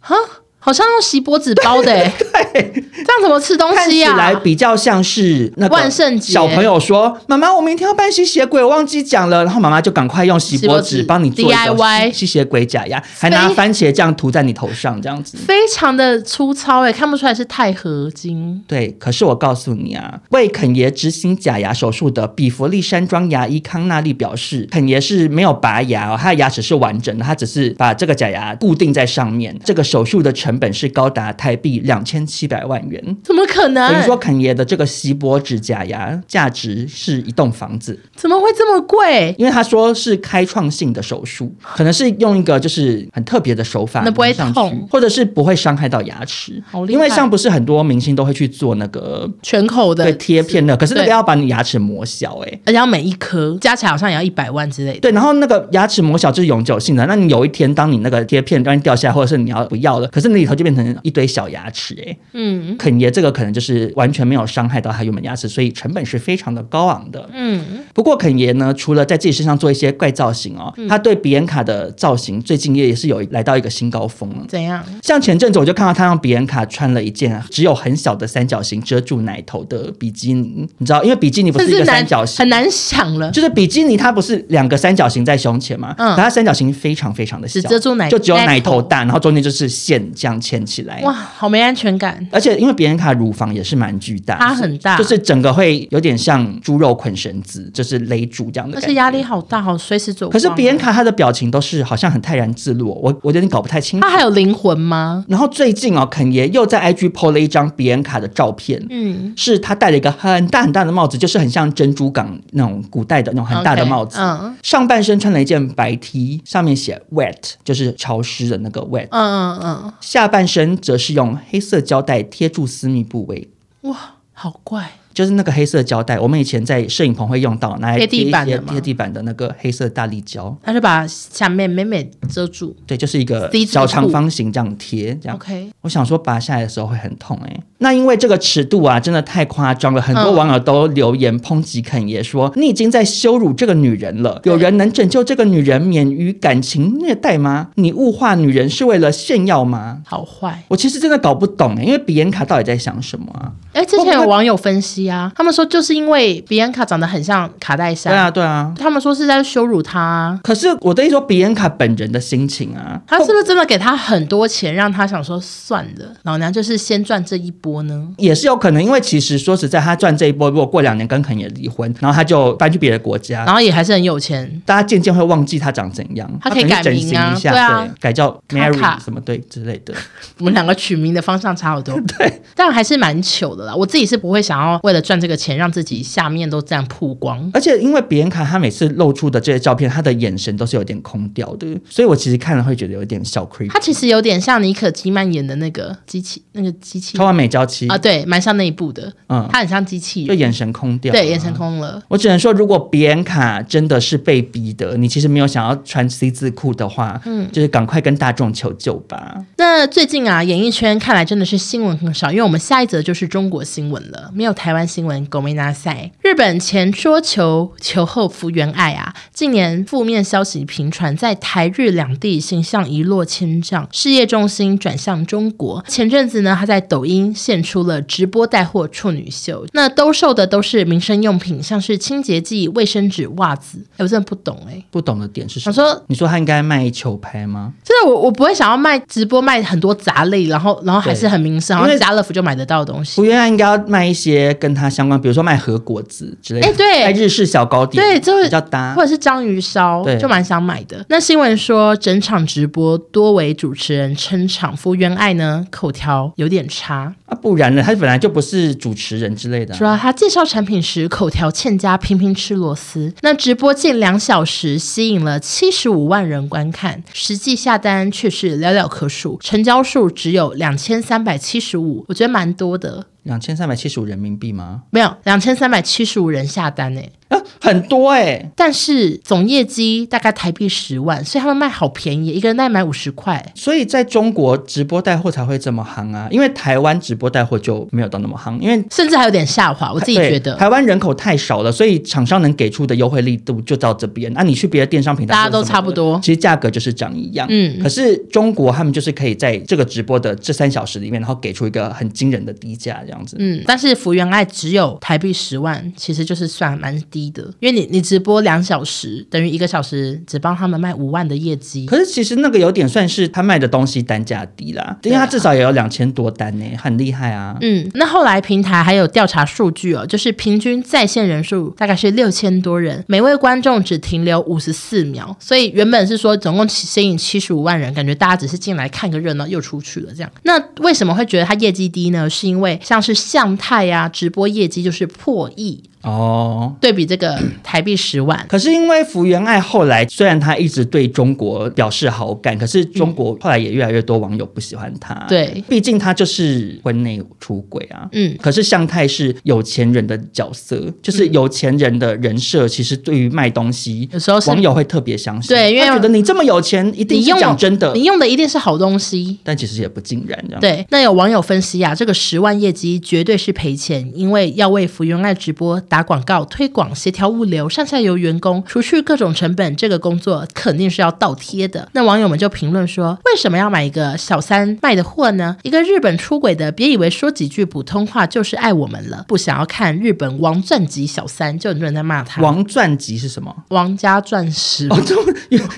哈。好像用锡箔纸包的，欸，对，这样怎么吃东西呀？啊？看起来比较像是那个万圣节。小朋友说：“妈妈，我明天要扮吸血鬼，我忘记讲了。”然后妈妈就赶快用锡箔纸帮你做一个吸血鬼假牙，还拿番茄酱涂在你头上，这样子非常的粗糙哎，看不出来是钛合金。对，可是我告诉你啊，为肯爷执行假牙手术的比佛利山庄牙医康纳利表示，肯爷是没有拔牙哦，他的牙齿是完整的，他只是把这个假牙固定在上面。这个手术的成。成本是高达台币两千七百万元，怎么可能？等于说肯爷的这个锡箔纸假牙价值是一栋房子，怎么会这么贵？因为他说是开创性的手术，可能是用一个就是很特别的手法，那不会痛，或者是不会伤害到牙齿。因为像不是很多明星都会去做那个全口的贴片的，可是那个要把你牙齿磨小哎、欸，而且要每一颗加起来好像也要一百万之类的。对，然后那个牙齿磨小就是永久性的，那你有一天当你那个贴片突然掉下来，或者是你要不要了，可是那里头就变成一堆小牙齿哎、欸，嗯，肯爷这个可能就是完全没有伤害到他原本牙齿，所以成本是非常的高昂的。嗯，不过肯爷呢，除了在自己身上做一些怪造型哦，嗯、他对比恩卡的造型最近也也是有来到一个新高峰了。怎样？像前阵子我就看到他让比恩卡穿了一件只有很小的三角形遮住奶头的比基尼，你知道，因为比基尼不是一个三角形，很难想了，就是比基尼它不是两个三角形在胸前嘛，嗯，它三角形非常非常的小，只遮住奶，就只有奶头大，然后中间就是线这样牵起来。哇，好没安全感。而且因为比安卡乳房也是蛮巨大，它很大，就是整个会有点像猪肉捆绳子，就是勒住这样的。而且压力好大，好随时走。可是比安卡她的表情都是好像很泰然自若，我我有点搞不太清楚。她还有灵魂吗？然后最近哦，肯爷又在 IG PO 了一张比安卡的照片，嗯，是他戴了一个很大很大的帽子，就是很像珍珠港那种古代的那种很大的帽子。Okay, 嗯，上半身穿了一件白 T，上面写 wet，就是潮湿的那个 wet。嗯嗯嗯。下半身则是用黑色胶带贴住私密部位。哇，好怪。就是那个黑色胶带，我们以前在摄影棚会用到，拿来贴地板的贴地板的那个黑色大力胶，它就把下面美美遮住。对，就是一个小长方形这样贴，这样。OK，我想说拔下来的时候会很痛哎、欸。那因为这个尺度啊，真的太夸张了，很多网友都留言抨击肯爷说：“嗯、你已经在羞辱这个女人了。有人能拯救这个女人免于感情虐待吗？你物化女人是为了炫耀吗？”好坏，我其实真的搞不懂哎、欸，因为比安卡到底在想什么啊？哎、欸，之前有网友分析啊，他们说就是因为比安卡长得很像卡戴珊，对啊对啊，他们说是在羞辱她。可是我的意思说，比安卡本人的心情啊，他是不是真的给他很多钱，让他想说算了，老娘就是先赚这一波呢？也是有可能，因为其实说实在，他赚这一波，如果过两年跟肯也离婚，然后他就搬去别的国家，然后也还是很有钱，大家渐渐会忘记他长怎样。他可以改名啊，对啊，改叫 Mary 什么对之类的。我们两个取名的方向差好多，对，但还是蛮糗的啦。我自己是不会想要为了赚这个钱，让自己下面都这样曝光。而且因为别人看他每次露出的这些照片，他的眼神都是有点空掉的，所以我其实看了会觉得有点小 creepy。他其实有点像妮可基曼演的那个机器，那个机器超完美娇妻啊，对，蛮像那一部的。嗯，他很像机器人，就眼神空掉，对，眼神空了。我只能说，如果比安卡真的是被逼的，你其实没有想要穿 C 字裤的话，嗯，就是赶快跟大众求救吧。那最近啊，演艺圈看来真的是新闻很少，因为我们下一则就是中国新闻了，没有台湾新闻。狗没拿赛，日本前桌球球后福原爱啊，近年负面消息频传，在台日两地形象一落千丈，事业重心转向中国。前阵子呢，他在抖音献出了直播带货处女秀，那兜售的都是民生用品，像是清洁剂、卫生纸、袜子。欸、我真的不懂哎、欸，不懂的点是什么？我说，你说他应该卖球拍吗？真的，我我不会想要卖直播卖很多杂类，然后然后还是很民生，然后家乐福就买得到的东西。福原爱应该要卖一些跟他相关，比如说卖和果子之类的，哎、欸，对，卖日式小糕点，对，就比较搭，或者是章鱼烧，对，就蛮想买的。那新闻说，整场直播多为主持人撑场，福原爱呢口条有点差。啊，不然呢？他本来就不是主持人之类的、主要他介绍产品时口条欠佳，频频吃螺丝。那直播近两小时，吸引了七十五万人观看，实际下单却是寥寥可数，成交数只有两千三百七十五，我觉得蛮多的。两千三百七十五人民币吗？没有，两千三百七十五人下单诶。啊，很多哎、欸，但是总业绩大概台币十万，所以他们卖好便宜，一个人大概买五十块。所以在中国直播带货才会这么夯啊，因为台湾直播带货就没有到那么夯，因为甚至还有点下滑。我自己觉得台湾人口太少了，所以厂商能给出的优惠力度就到这边。那、啊、你去别的电商平台，大家都差不多，其实价格就是长一样。嗯，可是中国他们就是可以在这个直播的这三小时里面，然后给出一个很惊人的低价这样子。嗯，但是福原爱只有台币十万，其实就是算蛮低的，因为你你。直播两小时等于一个小时，只帮他们卖五万的业绩。可是其实那个有点算是他卖的东西单价低啦，因为他至少也有两千多单呢，很厉害啊。嗯，那后来平台还有调查数据哦，就是平均在线人数大概是六千多人，每位观众只停留五十四秒，所以原本是说总共吸引七十五万人，感觉大家只是进来看个热闹又出去了这样。那为什么会觉得他业绩低呢？是因为像是向太呀、啊，直播业绩就是破亿。哦，对比这个 台币十万，可是因为福原爱后来虽然她一直对中国表示好感，可是中国后来也越来越多网友不喜欢她。对，毕竟她就是婚内出轨啊。嗯，可是向太是有钱人的角色，就是有钱人的人设，其实对于卖东西，有时候网友会特别相信。对，因为觉得你这么有钱，一定是讲真的，你用的一定是好东西。但其实也不尽然这样。对，那有网友分析啊，这个十万业绩绝对是赔钱，因为要为福原爱直播。打广告、推广、协调物流、上下游员工，除去各种成本，这个工作肯定是要倒贴的。那网友们就评论说：为什么要买一个小三卖的货呢？一个日本出轨的，别以为说几句普通话就是爱我们了。不想要看日本王钻级小三，就很多人在骂他。王钻级是什么？王家钻石。哦，这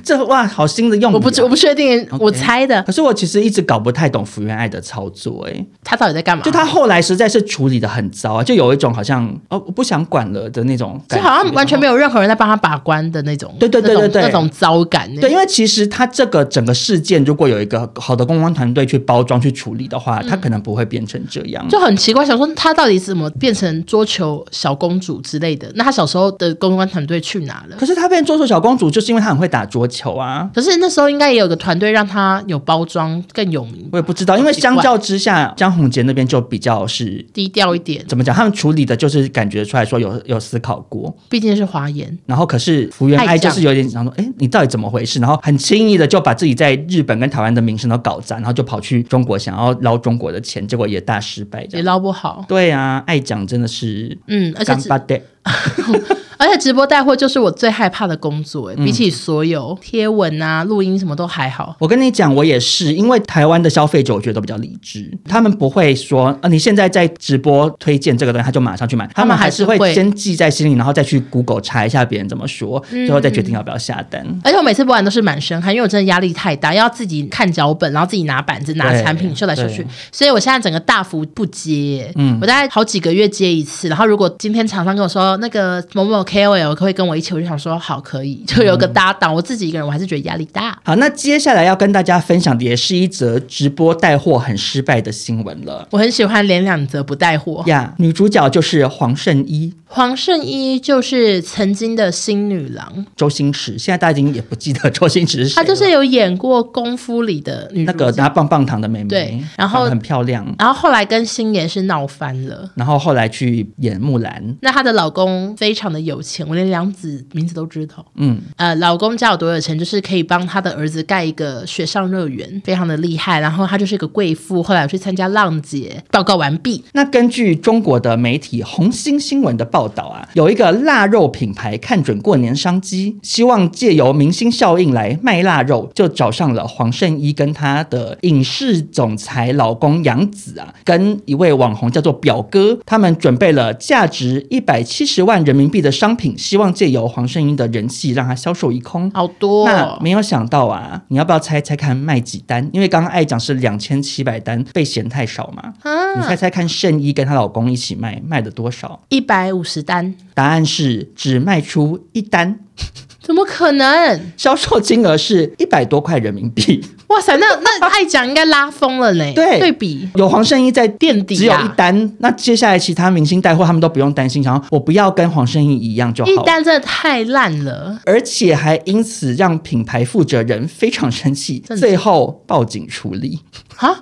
这哇，好新的用语啊。我不我不确定，Okay. 我猜的。可是我其实一直搞不太懂福原爱的操作，哎，他到底在干嘛？就他后来实在是处理的很糟啊，就有一种好像哦，我不想管了的那种感觉，就好像完全没有任何人在帮他把关的那种。对对对对对，那种糟感。对，因为其实他这个整个事件，如果有一个好的公关团队去包装、去处理的话，他可能不会变成这样。就很奇怪，想说他到底怎么变成桌球小公主之类的？那他小时候的公关团队去哪了？可是他变桌球小公主，就是因为他很会打桌球啊。可是那时候应该也有个团队让他有包装更有名。我也不知道，因为相较之下，江宏杰那边就比较是低调一点。怎么讲？他们处理的就是感觉出来说有有思考过，毕竟是华研。然后可是福原爱就是有点想说，哎，你到底怎么回事？然后很轻易的就把自己在日本跟台湾的名声都搞砸，然后就跑去中国想要捞中国的钱，结果也大失败，也捞不好。对啊，爱讲真的是，嗯，而且。而且直播带货就是我最害怕的工作，嗯、比起所有贴文啊、录音什么都还好。我跟你讲，我也是，因为台湾的消费者我觉得都比较理智，他们不会说啊，你现在在直播推荐这个东西，他就马上去买，他们还是会先记在心里，然后再去 Google 查一下别人怎么说，最后再决定要不要下单。而且我每次播完都是满身汗，因为我真的压力太大，要自己看脚本，然后自己拿板子、拿产品秀来秀去，所以我现在整个大幅不接，嗯，我大概好几个月接一次，然后如果今天厂商跟我说那个某某 KOL 可不可以跟我。一起我就想说好可以，就有个搭档。嗯、我自己一个人我还是觉得压力大。好，那接下来要跟大家分享的也是一则直播带货很失败的新闻了。我很喜欢连两则不带货呀。Yeah, 女主角就是黄圣依。黄圣依就是曾经的新女郎周星驰，现在大家已经也不记得周星驰是谁。她就是有演过《功夫》里的女，那个拿棒棒糖的妹妹，对，然后很漂亮。然后后来跟星爷是闹翻了，然后后来去演木兰。那她的老公非常的有钱，我连梁子名字都知道。嗯，呃，老公家有多有钱，就是可以帮他的儿子盖一个雪上乐园，非常的厉害。然后他就是一个贵妇，后来我去参加浪姐，报告完毕。那根据中国的媒体红星新闻的报道啊，有一个腊肉品牌看准过年商机，希望借由明星效应来卖腊肉，就找上了黄圣依跟她的影视总裁老公杨子啊，跟一位网红叫做表哥，他们准备了价值一百七十万人民币的商品，希望借由黄圣依的人气让他销售一空。好多哦，那没有想到啊，你要不要猜猜看卖几单？因为刚刚爱讲是两千七百单，被嫌太少嘛。啊，你猜猜看，圣依跟她老公一起卖卖了多少？一百五十单。答案是只卖出一单，怎么可能？销售金额是一百多块人民币。哇塞，那那爱讲应该拉疯了呢。对，对比有黄圣依在垫底，只有一单，那接下来其他明星带货他们都不用担心，想要我不要跟黄圣依一样就好。一单真的太烂了，而且还因此让品牌负责人非常生气，最后报警处理。哈？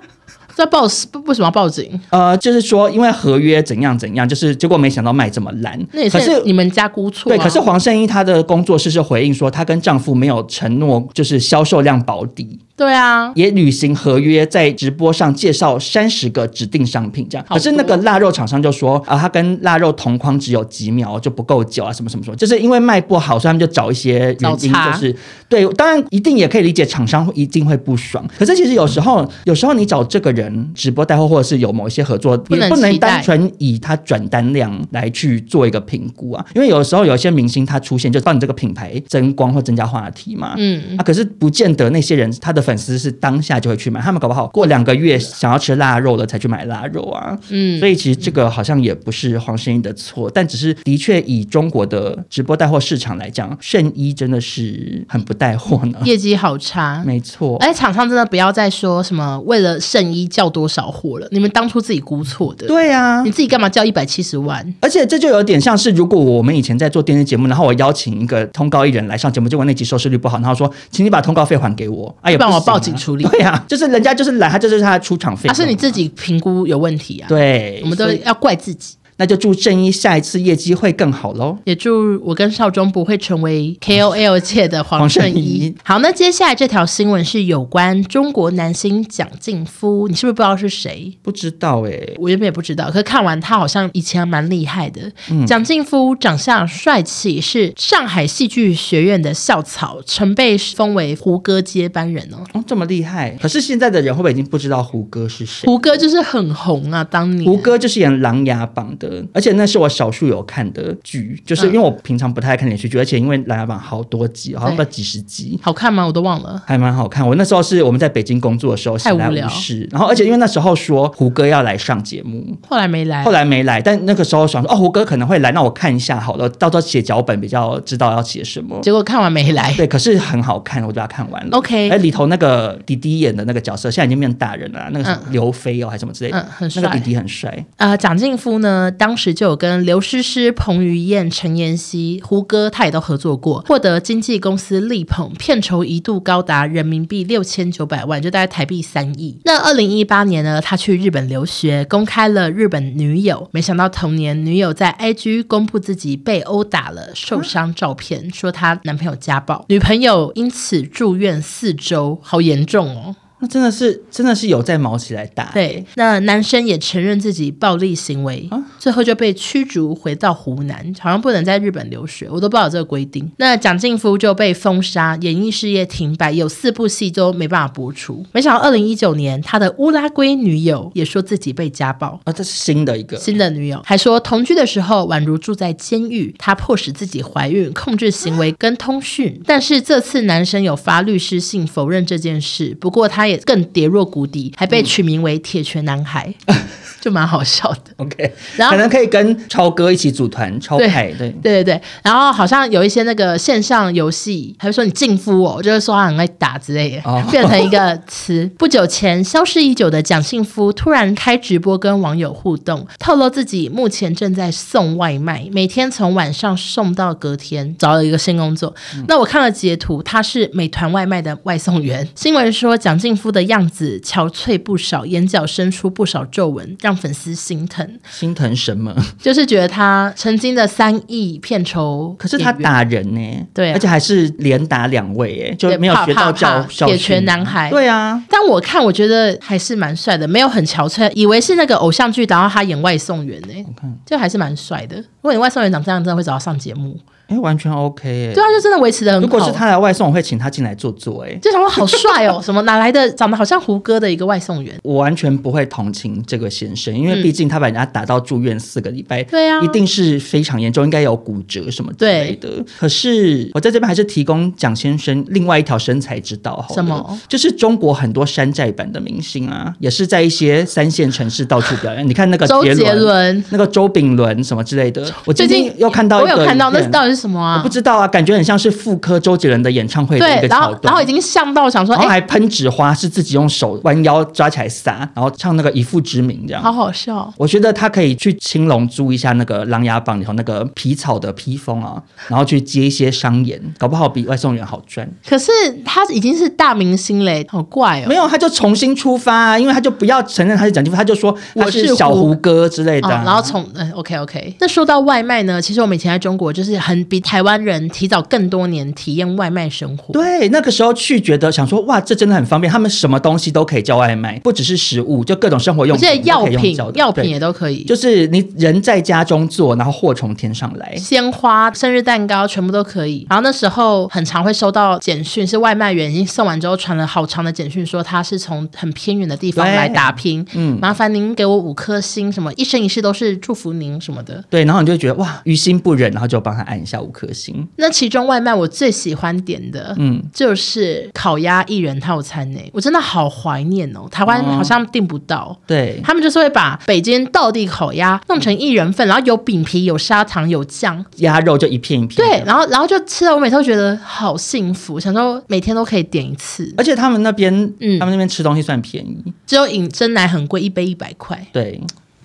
在报为什么要报警？呃，就是说因为合约怎样怎样，就是结果没想到卖这么烂。那也是你们家估错啊。对，可是黄圣依她的工作室是回应说，她跟丈夫没有承诺，就是销售量保底。对啊，也履行合约，在直播上介绍三十个指定商品，这样。可是那个腊肉厂商就说啊，他跟腊肉同框只有几秒就不够久啊，什么什么什么，就是因为卖不好，所以他们就找一些原因，就是对。当然一定也可以理解厂商一定会不爽。可是其实有时候，有时候你找这个人直播带货，或者是有某一些合作，不也不能单纯以他转单量来去做一个评估啊。因为有时候有一些明星他出现，就帮你这个品牌增光或增加话题嘛。嗯啊，可是不见得那些人他的粉。丝是当下就会去买，他们搞不好过两个月想要吃腊肉了才去买腊肉啊。嗯，所以其实这个好像也不是黄圣依的错，但只是的确以中国的直播带货市场来讲，圣依真的是很不带货呢，业绩好差。没错，哎，厂商真的不要再说什么为了圣依叫多少货了，你们当初自己估错的。对啊，你自己干嘛叫一百七十万？而且这就有点像是，如果我们以前在做电视节目，然后我邀请一个通告艺人来上节目，结果那集收视率不好，然后说，请你把通告费还给我，哎、啊，也帮我。报警处理，对呀、啊，就是人家就是来，他就是他的出场费，他是你自己评估有问题啊。对，我们都要怪自己。那就祝正一下一次业绩会更好喽。也祝我跟少中不会成为 KOL 界的黄圣依。好，那接下来这条新闻是有关中国男星蒋劲夫，你是不是不知道是谁？不知道哎、欸，我原本也不知道，可是看完他好像以前还蛮厉害的。蒋劲、嗯、夫长相帅气，是上海戏剧学院的校草，曾被封为胡歌接班人哦。哦，这么厉害！可是现在的人会不会已经不知道胡歌是谁？胡歌就是很红啊，当年胡歌就是演《琅琊榜》的，而且那是我少数有看的剧，就是因为我平常不太爱看连续剧，而且因为《琅琊榜》好多集，好像不知道几十集，好看吗？我都忘了，还蛮好看。我那时候是我们在北京工作的时候，闲来无事，然后而且因为那时候说胡歌要来上节目，后来没来，后来没来，但那个时候想说哦，胡歌可能会来，那我看一下好了，到时候写脚本比较知道要写什么。结果看完没来，对，可是很好看，我就把它看完了。OK，哎，里头那个迪迪演的那个角色，现在已经变大人了，那个是刘飞哦，还是什么之类的，嗯，很帅，那个迪迪很帅。呃，蒋劲夫呢，当时就有跟刘诗诗、彭于晏、陈妍希、胡歌，他也都合作过，获得经纪公司力捧，片酬一度高达人民币六千九百万，就大概台币三亿。那二零一八年呢，他去日本留学，公开了日本女友，没想到同年女友在 IG 公布自己被殴打了受伤照片，说她男朋友家暴，女朋友因此住院四周，好严重哦。那真的是，真的是有在毛起来打。对，那男生也承认自己暴力行为，啊、最后就被驱逐回到湖南，好像不能在日本留学，我都不知道这个规定。那蒋劲夫就被封杀，演艺事业停摆，有四部戏都没办法播出。没想到二零一九年，他的乌拉圭女友也说自己被家暴。啊，这是新的一个新的女友，还说同居的时候宛如住在监狱，他迫使自己怀孕，控制行为跟通讯。啊、但是这次男生有发律师信否认这件事，不过他更跌落谷底，还被取名为“铁拳男孩”，就蛮好笑的。OK，然后可能可以跟超哥一起组团，超派对，对对对对。然后好像有一些那个线上游戏，还会说你劲夫哦，就是说他很爱打之类的，哦、变成一个词。不久前消失已久的蒋劲夫突然开直播跟网友互动，透露自己目前正在送外卖，每天从晚上送到隔天，找了一个新工作。嗯、那我看了截图，他是美团外卖的外送员。新闻说蒋劲夫的样。样子憔悴不少，眼角生出不少皱纹，让粉丝心疼。心疼什么？就是觉得他曾经的三亿片酬，可是他打人呢？对、啊，而且还是连打两位，哎，就没有学到教教铁拳男孩。对啊，但我看我觉得还是蛮帅的，没有很憔悴，以为是那个偶像剧，然后他演外送员呢，我看就还是蛮帅的。如果你外送员长这样，真的会找他上节目。哎，完全 OK 哎，对啊，就真的维持的很好。如果是他来外送，我会请他进来坐坐。哎，就想说好帅哦，什么哪来的长得好像胡歌的一个外送员？我完全不会同情这个先生，因为毕竟他把人家打到住院四个礼拜，对啊，一定是非常严重，应该有骨折什么之类的。可是我在这边还是提供蒋先生另外一条生财之道，好，什么？就是中国很多山寨版的明星啊，也是在一些三线城市到处表演。你看那个周杰伦，那个周炳伦什么之类的。我最近又看到，我有看到，那到底是什么啊？我不知道啊。感觉很像是复刻周杰伦的演唱会的一个桥段，然后，然后已经像到想说，然后还喷纸花，是自己用手弯腰抓起来撒，然后唱那个以父之名这样，好好笑。我觉得他可以去青龙租一下那个《琅琊榜》里头那个皮草的披风啊，然后去接一些商演，搞不好比外送员好赚。可是他已经是大明星嘞，好怪哦。没有，他就重新出发啊，因为他就不要承认他是蒋劲夫，他就说我是小胡歌之类的、啊哦。然后从嗯，OK OK。那说到外卖呢，其实我们以前在中国就是很比台湾人。提早更多年体验外卖生活，对，那个时候去觉得想说哇，这真的很方便，他们什么东西都可以叫外卖，不只是食物，就各种生活用品，而且药品药品也都可以，就是你人在家中做，然后货从天上来，鲜花、生日蛋糕全部都可以。然后那时候很常会收到简讯，是外卖员已经送完之后传了好长的简讯，说他是从很偏远的地方来打拼，嗯，麻烦您给我五颗星，什么一生一世都是祝福您什么的，对，然后你就会觉得哇，于心不忍，然后就帮他按一下五颗星。那其中外卖我最喜欢点的，嗯，就是烤鸭一人套餐呢。我真的好怀念哦，台湾好像订不到。哦、对，他们就是会把北京道地烤鸭弄成一人份，然后有饼皮、有砂糖、有酱，鸭肉就一片一片。对，然后然后就吃了，我每次都觉得好幸福，想说每天都可以点一次。而且他们那边，嗯，他们那边吃东西算便宜，只有饮真奶很贵，一杯一百块。对，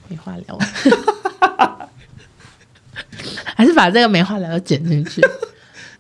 没话聊。还是把这个没话聊剪进去。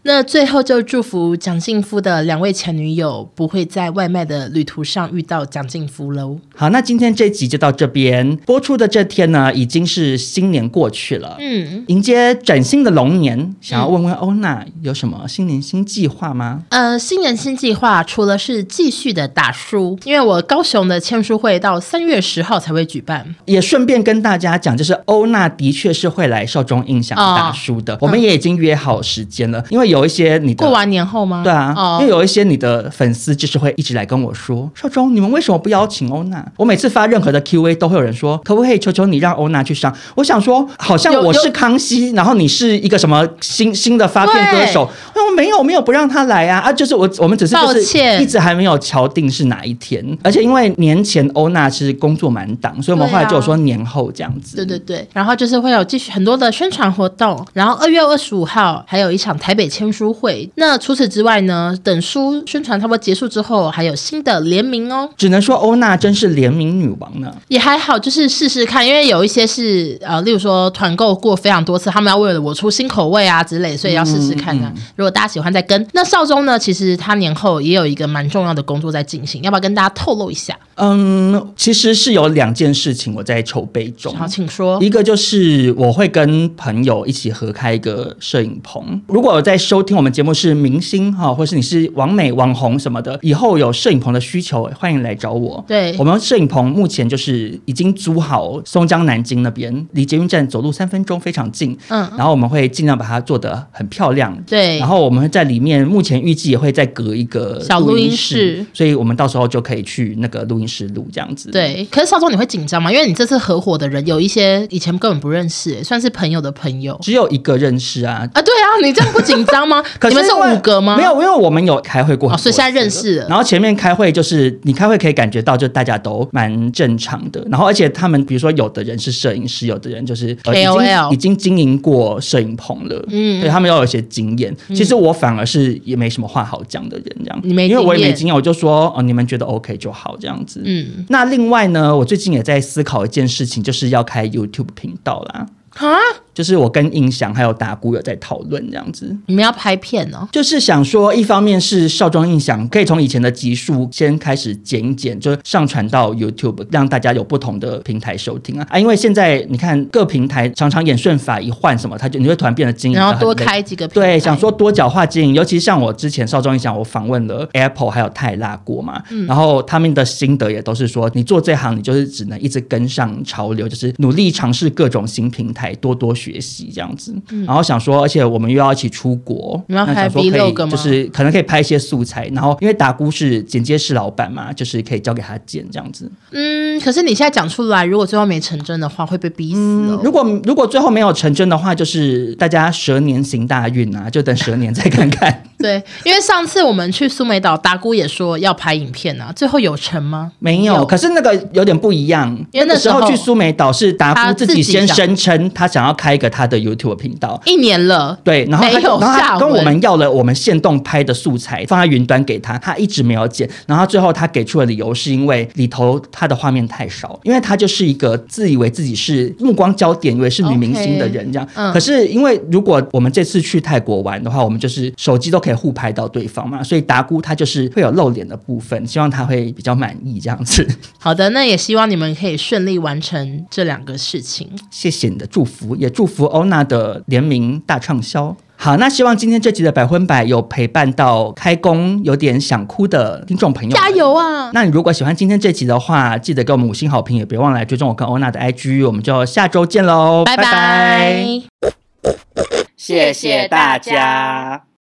那最后就祝福蒋劲夫的两位前女友不会在外卖的旅途上遇到蒋劲夫喽。好，那今天这集就到这边。播出的这天呢，已经是新年过去了，嗯，迎接崭新的龙年，想要问问欧娜有什么新年新计划吗？呃，新年新计划除了是继续的打书，因为我高雄的签书会到三月十号才会举办，也顺便跟大家讲，就是欧娜的确是会来少中印象打书的，哦、我们也已经约好时间了，因为有一些你过完年后吗？对啊，哦、因为有一些你的粉丝就是会一直来跟我说，少中你们为什么不邀请欧娜？我每次发任何的 Q&A 都会有人说，可不可以求求你让欧娜去上？我想说，好像我是康熙，然后你是一个什么新新的发片歌手，我没有没有不让他来啊啊，就是我我们只是就是一直还没有敲定是哪一天，而且因为年前欧娜是工作满档，所以我们后来就有说年后这样子。对对对，然后就是会有继续很多的宣传活动，然后二月二十五号还有一场台北签书会。那除此之外呢，等书宣传差不多结束之后，还有新的联名哦。只能说欧娜真是联名女王呢。也还好，就是试试看，因为有一些是呃，例如说团购过非常多次，他们要为了我出新口味啊之类，所以要试试看呢、啊。嗯嗯、如果大家喜欢再跟，那少中呢，其实他年后也有一个蛮重要的工作在进行，要不要跟大家透露一下？嗯，其实是有两件事情我在筹备中。好，请说。一个就是我会跟朋友一起合开一个摄影棚。如果我在收听我们节目是明星哈，或是你是网美网红什么的，以后有摄影棚的需求，欢迎来找我。对，我们摄影棚目前就是已经租好松江南京那边，离捷运站走路三分钟，非常近。嗯，然后我们会尽量把它做得很漂亮。对，然后我们会在里面，目前预计也会再隔一个小录音室，所以我们到时候就可以去那个录音室录这样子。对，可是少中你会紧张吗？因为你这次合伙的人有一些以前根本不认识，算是朋友的朋友，只有一个认识啊。啊，对啊，你这样不紧张吗？可是你们是五个吗？没有，因为我们有开会过，哦，所以现在认识了。然后前面开会就是你开会可以感觉到，就大家都蛮正常的。然后而且他们比如说有的人是摄影师，有的人就是 KOL，已经经营过摄影棚了，嗯，对他们要有一些经验。其实我反而是也没什么话好讲的人，这样，因为我也没经验，我就说哦，你们觉得 OK 就好这样子。嗯，那另外呢，我最近也在思考一件事情，就是要开 YouTube 频道啦。啊！就是我跟印象还有达姑有在讨论这样子，你们要拍片哦？就是想说，一方面是少壮印象可以从以前的集数先开始剪一剪，就上传到 YouTube，让大家有不同的平台收听啊啊！因为现在你看各平台常常演算法一换什么，它就你会突然变得经营，然后多开几个平台。对，想说多角化经营，尤其像我之前少壮印象，我访问了 Apple 还有泰拉锅嘛，嗯、然后他们的心得也都是说，你做这行你就是只能一直跟上潮流，就是努力尝试各种新平台。多多学习这样子，嗯、然后想说，而且我们又要一起出国，你要拍 vlog 吗？就是可能可以拍一些素材，然后因为达姑是剪接室老板嘛，就是可以交给他剪这样子。嗯，可是你现在讲出来，如果最后没成真的话，会被逼死哦。如果如果最后没有成真的话，就是大家蛇年行大运啊，就等蛇年再看看。对，因为上次我们去苏梅岛，达姑也说要拍影片啊，最后有成吗？没有，可是那个有点不一样，因为那时候去苏梅岛是达姑自己先声称他想要开一个他的 YouTube 频道，一年了，对，然后他没有然后他跟我们要了我们现动拍的素材，放在云端给他，他一直没有剪，然后最后他给出的理由是因为里头他的画面太少，因为他就是一个自以为自己是目光焦点，以为是女明星的人这样。Okay, 嗯、可是因为如果我们这次去泰国玩的话，我们就是手机都可以互拍到对方嘛，所以达姑他就是会有露脸的部分，希望他会比较满意这样子。好的，那也希望你们可以顺利完成这两个事情。谢谢你的祝福，也祝福欧娜的联名大畅销。好，那希望今天这集的百分百有陪伴到开工有点想哭的听众朋友，加油啊！那你如果喜欢今天这集的话，记得给我们五星好评，也别忘了来追踪我跟欧娜的 IG，我们就下周见喽，拜拜。拜拜。谢谢大家。